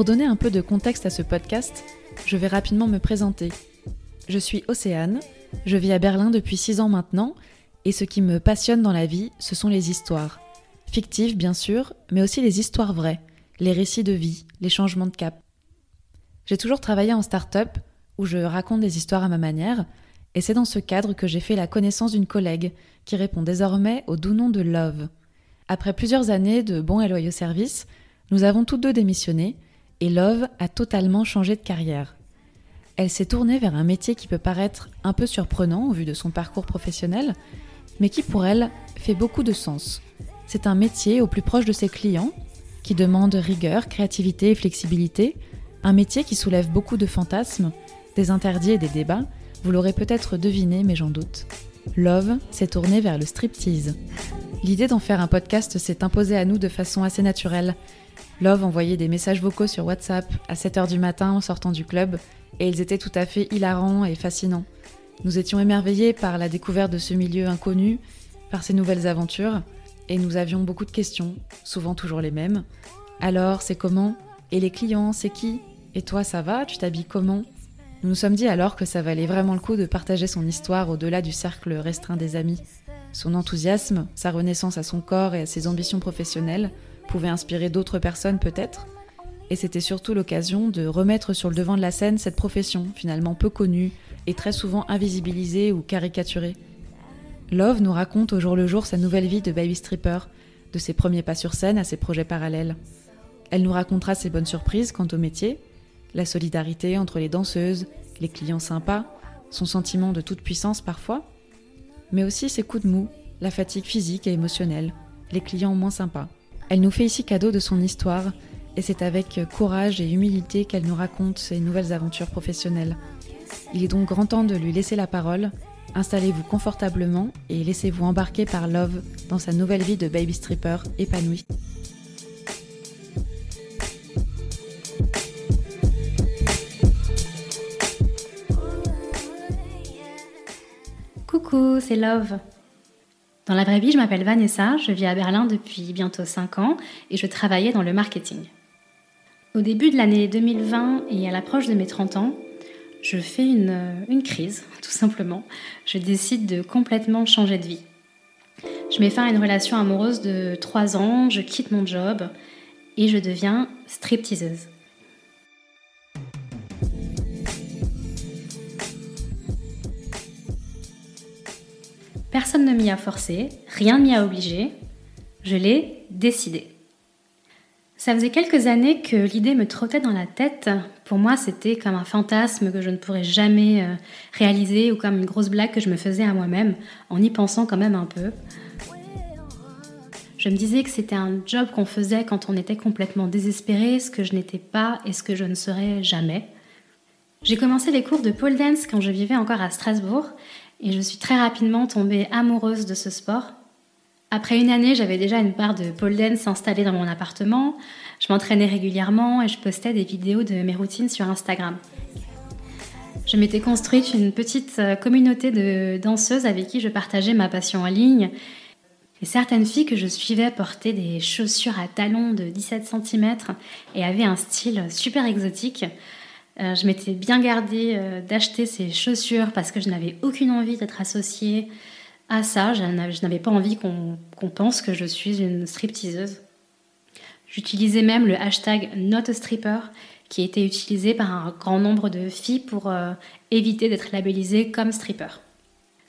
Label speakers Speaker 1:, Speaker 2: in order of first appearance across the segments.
Speaker 1: Pour donner un peu de contexte à ce podcast, je vais rapidement me présenter. Je suis Océane, je vis à Berlin depuis 6 ans maintenant, et ce qui me passionne dans la vie, ce sont les histoires. Fictives bien sûr, mais aussi les histoires vraies, les récits de vie, les changements de cap. J'ai toujours travaillé en start-up, où je raconte des histoires à ma manière, et c'est dans ce cadre que j'ai fait la connaissance d'une collègue qui répond désormais au doux nom de Love. Après plusieurs années de bons et loyaux services, nous avons tous deux démissionné et Love a totalement changé de carrière. Elle s'est tournée vers un métier qui peut paraître un peu surprenant au vu de son parcours professionnel, mais qui pour elle fait beaucoup de sens. C'est un métier au plus proche de ses clients, qui demande rigueur, créativité et flexibilité, un métier qui soulève beaucoup de fantasmes, des interdits et des débats, vous l'aurez peut-être deviné, mais j'en doute. Love s'est tourné vers le striptease. L'idée d'en faire un podcast s'est imposée à nous de façon assez naturelle. Love envoyait des messages vocaux sur WhatsApp à 7h du matin en sortant du club, et ils étaient tout à fait hilarants et fascinants. Nous étions émerveillés par la découverte de ce milieu inconnu, par ses nouvelles aventures, et nous avions beaucoup de questions, souvent toujours les mêmes. Alors, c'est comment? Et les clients, c'est qui? Et toi, ça va? Tu t'habilles comment? Nous nous sommes dit alors que ça valait vraiment le coup de partager son histoire au-delà du cercle restreint des amis. Son enthousiasme, sa renaissance à son corps et à ses ambitions professionnelles pouvaient inspirer d'autres personnes peut-être. Et c'était surtout l'occasion de remettre sur le devant de la scène cette profession, finalement peu connue et très souvent invisibilisée ou caricaturée. Love nous raconte au jour le jour sa nouvelle vie de baby stripper, de ses premiers pas sur scène à ses projets parallèles. Elle nous racontera ses bonnes surprises quant au métier, la solidarité entre les danseuses, les clients sympas, son sentiment de toute puissance parfois, mais aussi ses coups de mou, la fatigue physique et émotionnelle, les clients moins sympas. Elle nous fait ici cadeau de son histoire, et c'est avec courage et humilité qu'elle nous raconte ses nouvelles aventures professionnelles. Il est donc grand temps de lui laisser la parole. Installez-vous confortablement et laissez-vous embarquer par Love dans sa nouvelle vie de baby stripper épanouie.
Speaker 2: Coucou, c'est Love. Dans la vraie vie, je m'appelle Vanessa, je vis à Berlin depuis bientôt 5 ans et je travaillais dans le marketing. Au début de l'année 2020 et à l'approche de mes 30 ans, je fais une, crise, tout simplement. Je décide de complètement changer de vie. Je mets fin à une relation amoureuse de 3 ans, je quitte mon job et je deviens stripteaseuse. Personne ne m'y a forcé, rien ne m'y a obligé. Je l'ai décidé. Ça faisait quelques années que l'idée me trottait dans la tête. Pour moi, c'était comme un fantasme que je ne pourrais jamais euh, réaliser ou comme une grosse blague que je me faisais à moi-même en y pensant quand même un peu. Je me disais que c'était un job qu'on faisait quand on était complètement désespéré, ce que je n'étais pas et ce que je ne serais jamais. J'ai commencé les cours de pole dance quand je vivais encore à Strasbourg et je suis très rapidement tombée amoureuse de ce sport. Après une année, j'avais déjà une part de pole dance installée dans mon appartement. Je m'entraînais régulièrement et je postais des vidéos de mes routines sur Instagram. Je m'étais construite une petite euh, communauté de danseuses avec qui je partageais ma passion en ligne. Et certaines filles que je suivais portaient des chaussures à talons de 17 cm et avaient un style super exotique. Euh, je m'étais bien gardée euh, d'acheter ces chaussures parce que je n'avais aucune envie d'être associée à ça. Je n'avais pas envie qu'on pense que je suis une stripteaseuse. J'utilisais même le hashtag NotAstripper qui était utilisé par un grand nombre de filles pour euh, éviter d'être labellisée comme stripper.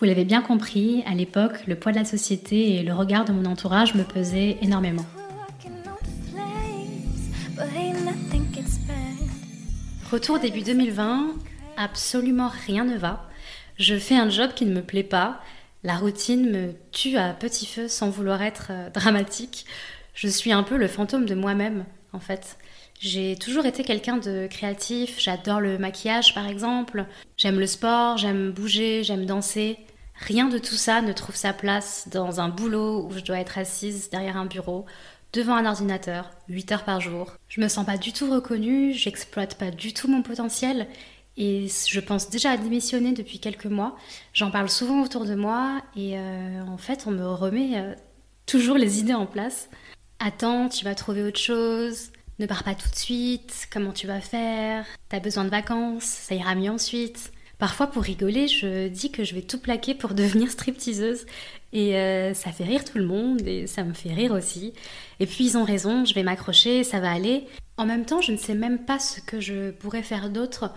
Speaker 2: Vous l'avez bien compris, à l'époque, le poids de la société et le regard de mon entourage me pesaient énormément. Retour début 2020, absolument rien ne va. Je fais un job qui ne me plaît pas. La routine me tue à petit feu sans vouloir être euh, dramatique. Je suis un peu le fantôme de moi-même, en fait. J'ai toujours été quelqu'un de créatif, j'adore le maquillage par exemple, j'aime le sport, j'aime bouger, j'aime danser. Rien de tout ça ne trouve sa place dans un boulot où je dois être assise derrière un bureau, devant un ordinateur, 8 heures par jour. Je me sens pas du tout reconnue, j'exploite pas du tout mon potentiel et je pense déjà à démissionner depuis quelques mois. J'en parle souvent autour de moi et euh, en fait on me remet euh, toujours les idées en place. Attends, tu vas trouver autre chose. Ne pars pas tout de suite, comment tu vas faire T'as besoin de vacances, ça ira mieux ensuite. Parfois, pour rigoler, je dis que je vais tout plaquer pour devenir stripteaseuse. Et euh, ça fait rire tout le monde et ça me fait rire aussi. Et puis ils ont raison, je vais m'accrocher, ça va aller. En même temps, je ne sais même pas ce que je pourrais faire d'autre,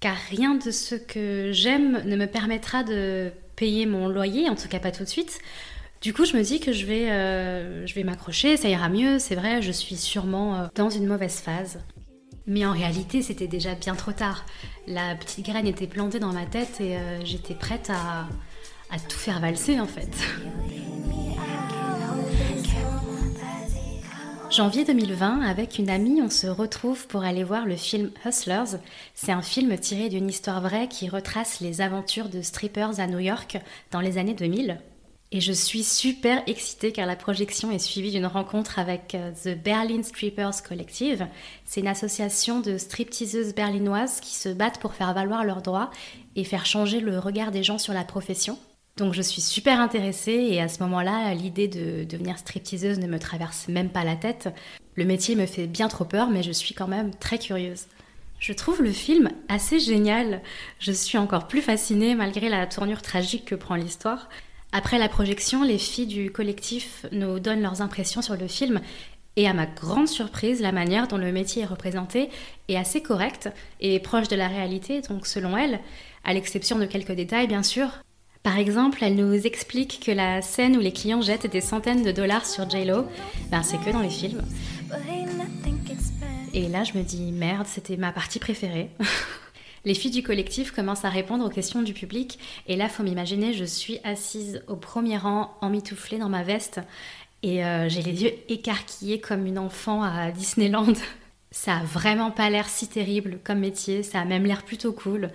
Speaker 2: car rien de ce que j'aime ne me permettra de payer mon loyer, en tout cas pas tout de suite. Du coup, je me dis que je vais, euh, je vais m'accrocher, ça ira mieux, c'est vrai, je suis sûrement euh, dans une mauvaise phase. Mais en réalité, c'était déjà bien trop tard. La petite graine était plantée dans ma tête et euh, j'étais prête à, à tout faire valser en fait. Janvier 2020, avec une amie, on se retrouve pour aller voir le film Hustlers. C'est un film tiré d'une histoire vraie qui retrace les aventures de strippers à New York dans les années 2000. Et je suis super excitée car la projection est suivie d'une rencontre avec euh, The Berlin Strippers Collective. C'est une association de stripteaseuses berlinoises qui se battent pour faire valoir leurs droits et faire changer le regard des gens sur la profession. Donc je suis super intéressée et à ce moment-là, l'idée de devenir stripteaseuse ne me traverse même pas la tête. Le métier me fait bien trop peur, mais je suis quand même très curieuse. Je trouve le film assez génial. Je suis encore plus fascinée malgré la tournure tragique que prend l'histoire. Après la projection, les filles du collectif nous donnent leurs impressions sur le film et à ma grande surprise, la manière dont le métier est représenté est assez correcte et proche de la réalité, donc selon elles, à l'exception de quelques détails bien sûr, par exemple, elle nous explique que la scène où les clients jettent des centaines de dollars sur JLo, ben c'est que dans les films. Et là, je me dis, merde, c'était ma partie préférée. les filles du collectif commencent à répondre aux questions du public, et là, faut m'imaginer, je suis assise au premier rang, emmitouflée dans ma veste, et euh, j'ai les yeux écarquillés comme une enfant à Disneyland. Ça a vraiment pas l'air si terrible comme métier, ça a même l'air plutôt cool.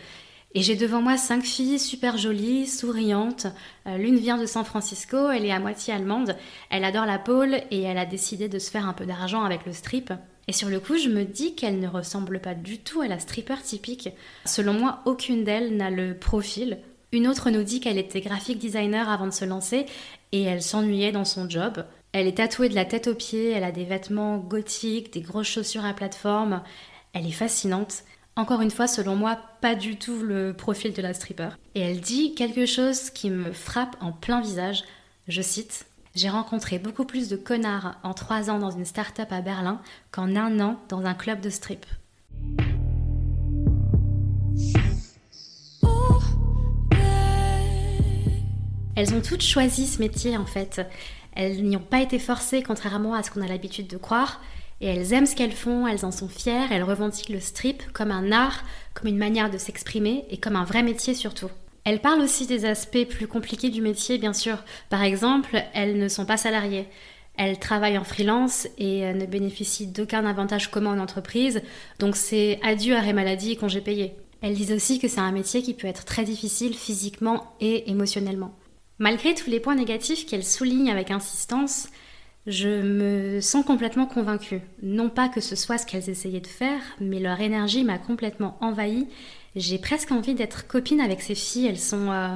Speaker 2: Et j'ai devant moi cinq filles super jolies, souriantes. Euh, l'une vient de San Francisco, elle est à moitié allemande, elle adore la pole et elle a décidé de se faire un peu d'argent avec le strip. Et sur le coup, je me dis qu'elle ne ressemble pas du tout à la stripper typique. Selon moi, aucune d'elles n'a le profil. Une autre nous dit qu'elle était graphic designer avant de se lancer et elle s'ennuyait dans son job. Elle est tatouée de la tête aux pieds, elle a des vêtements gothiques, des grosses chaussures à plateforme. Elle est fascinante. Encore une fois, selon moi, pas du tout le profil de la stripper. Et elle dit quelque chose qui me frappe en plein visage. Je cite J'ai rencontré beaucoup plus de connards en trois ans dans une start-up à Berlin qu'en un an dans un club de strip. Elles ont toutes choisi ce métier en fait. Elles n'y ont pas été forcées contrairement à ce qu'on a l'habitude de croire et elles aiment ce qu'elles font, elles en sont fières, elles revendiquent le strip comme un art, comme une manière de s'exprimer et comme un vrai métier surtout. Elles parlent aussi des aspects plus compliqués du métier, bien sûr. Par exemple, elles ne sont pas salariées. Elles travaillent en freelance et euh, ne bénéficient d'aucun avantage commun en entreprise, donc c'est adieu arrêt maladie et congé payé. Elles disent aussi que c'est un métier qui peut être très difficile physiquement et émotionnellement. Malgré tous les points négatifs qu'elles soulignent avec insistance, je me sens complètement convaincue. Non pas que ce soit ce qu'elles essayaient de faire, mais leur énergie m'a complètement envahie. J'ai presque envie d'être copine avec ces filles. Elles sont, euh,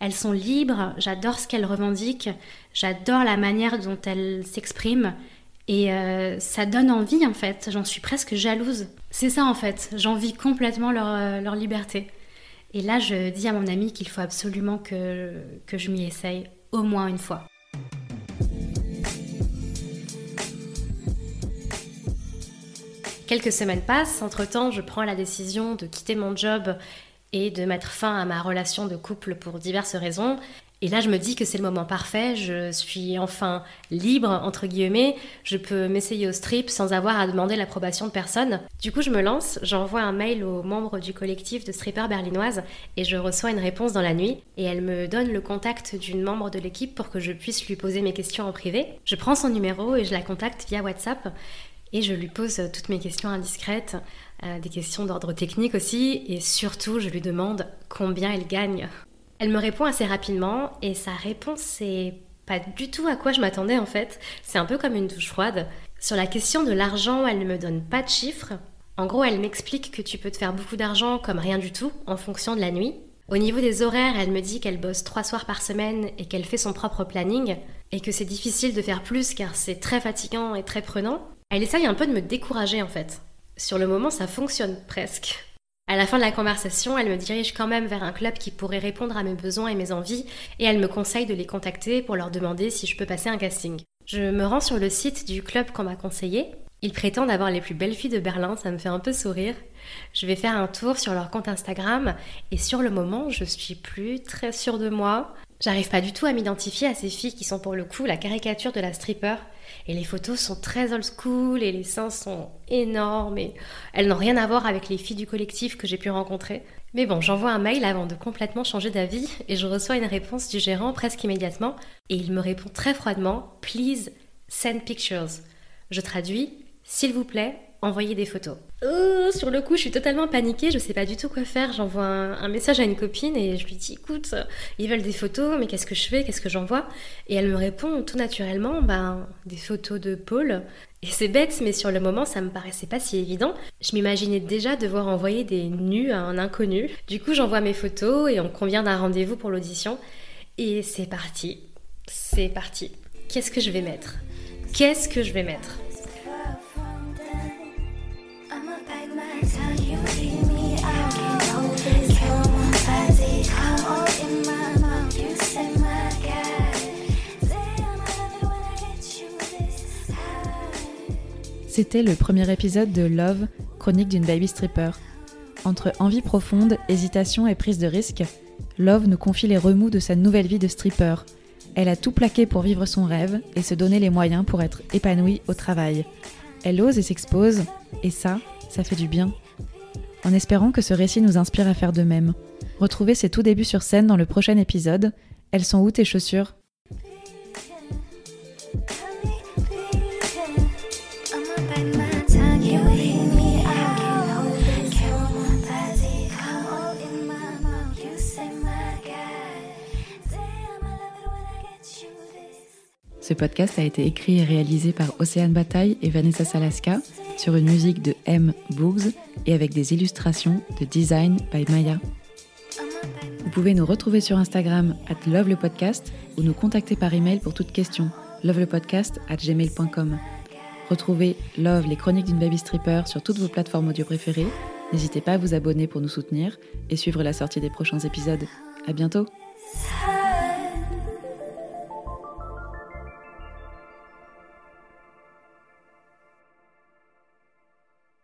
Speaker 2: elles sont libres. J'adore ce qu'elles revendiquent. J'adore la manière dont elles s'expriment. Et euh, ça donne envie en fait. J'en suis presque jalouse. C'est ça en fait. J'envie complètement leur, euh, leur liberté. Et là, je dis à mon ami qu'il faut absolument que, que je m'y essaye au moins une fois. Quelques semaines passent, entre-temps je prends la décision de quitter mon job et de mettre fin à ma relation de couple pour diverses raisons. Et là, je me dis que c'est le moment parfait, je suis enfin libre, entre guillemets, je peux m'essayer au strip sans avoir à demander l'approbation de personne. Du coup, je me lance, j'envoie un mail aux membres du collectif de strippers berlinoises et je reçois une réponse dans la nuit et elle me donne le contact d'une membre de l'équipe pour que je puisse lui poser mes questions en privé. Je prends son numéro et je la contacte via WhatsApp et je lui pose toutes mes questions indiscrètes, euh, des questions d'ordre technique aussi, et surtout je lui demande combien elle gagne. Elle me répond assez rapidement, et sa réponse c'est pas du tout à quoi je m'attendais en fait. C'est un peu comme une douche froide. Sur la question de l'argent, elle ne me donne pas de chiffres. En gros, elle m'explique que tu peux te faire beaucoup d'argent comme rien du tout en fonction de la nuit. Au niveau des horaires, elle me dit qu'elle bosse trois soirs par semaine et qu'elle fait son propre planning et que c'est difficile de faire plus car c'est très fatigant et très prenant. Elle essaye un peu de me décourager en fait. Sur le moment, ça fonctionne presque. À la fin de la conversation, elle me dirige quand même vers un club qui pourrait répondre à mes besoins et mes envies, et elle me conseille de les contacter pour leur demander si je peux passer un casting. Je me rends sur le site du club qu'on m'a conseillé. Ils prétendent avoir les plus belles filles de Berlin, ça me fait un peu sourire. Je vais faire un tour sur leur compte Instagram, et sur le moment, je suis plus très sûre de moi. J'arrive pas du tout à m'identifier à ces filles qui sont pour le coup la caricature de la stripper. Et les photos sont très old school et les seins sont énormes et elles n'ont rien à voir avec les filles du collectif que j'ai pu rencontrer. Mais bon, j'envoie un mail avant de complètement changer d'avis et je reçois une réponse du gérant presque immédiatement et il me répond très froidement Please send pictures. Je traduis S'il vous plaît, envoyez des photos. Oh, sur le coup, je suis totalement paniquée, je sais pas du tout quoi faire. J'envoie un, message à une copine et je lui dis écoute, ils veulent des photos, mais qu'est-ce que je fais? Qu'est-ce que j'envoie? Et elle me répond tout naturellement ben, des photos de Paul. Et c'est bête, mais sur le moment, ça me paraissait pas si évident. Je m'imaginais déjà devoir envoyer des nus à un inconnu. Du coup, j'envoie mes photos et on convient d'un rendez-vous pour l'audition. Et c'est parti. C'est parti. Qu'est-ce que je vais mettre? Qu'est-ce que je vais mettre?
Speaker 1: C'était le premier épisode de Love, chronique d'une baby stripper. Entre envie profonde, hésitation et prise de risque, Love nous confie les remous de sa nouvelle vie de stripper. Elle a tout plaqué pour vivre son rêve et se donner les moyens pour être épanouie au travail. Elle ose et s'expose, et ça, ça fait du bien. En espérant que ce récit nous inspire à faire de même. Retrouvez ses tout débuts sur scène dans le prochain épisode. Elles sont où tes chaussures Ce podcast a été écrit et réalisé par Océane Bataille et Vanessa Salaska sur une musique de M. Boogs et avec des illustrations de Design by Maya. Vous pouvez nous retrouver sur Instagram at Love le podcast ou nous contacter par email pour toute question lovelepodcast at gmail.com. Retrouvez Love, les chroniques d'une baby stripper sur toutes vos plateformes audio préférées. N'hésitez pas à vous abonner pour nous soutenir et suivre la sortie des prochains épisodes. À bientôt!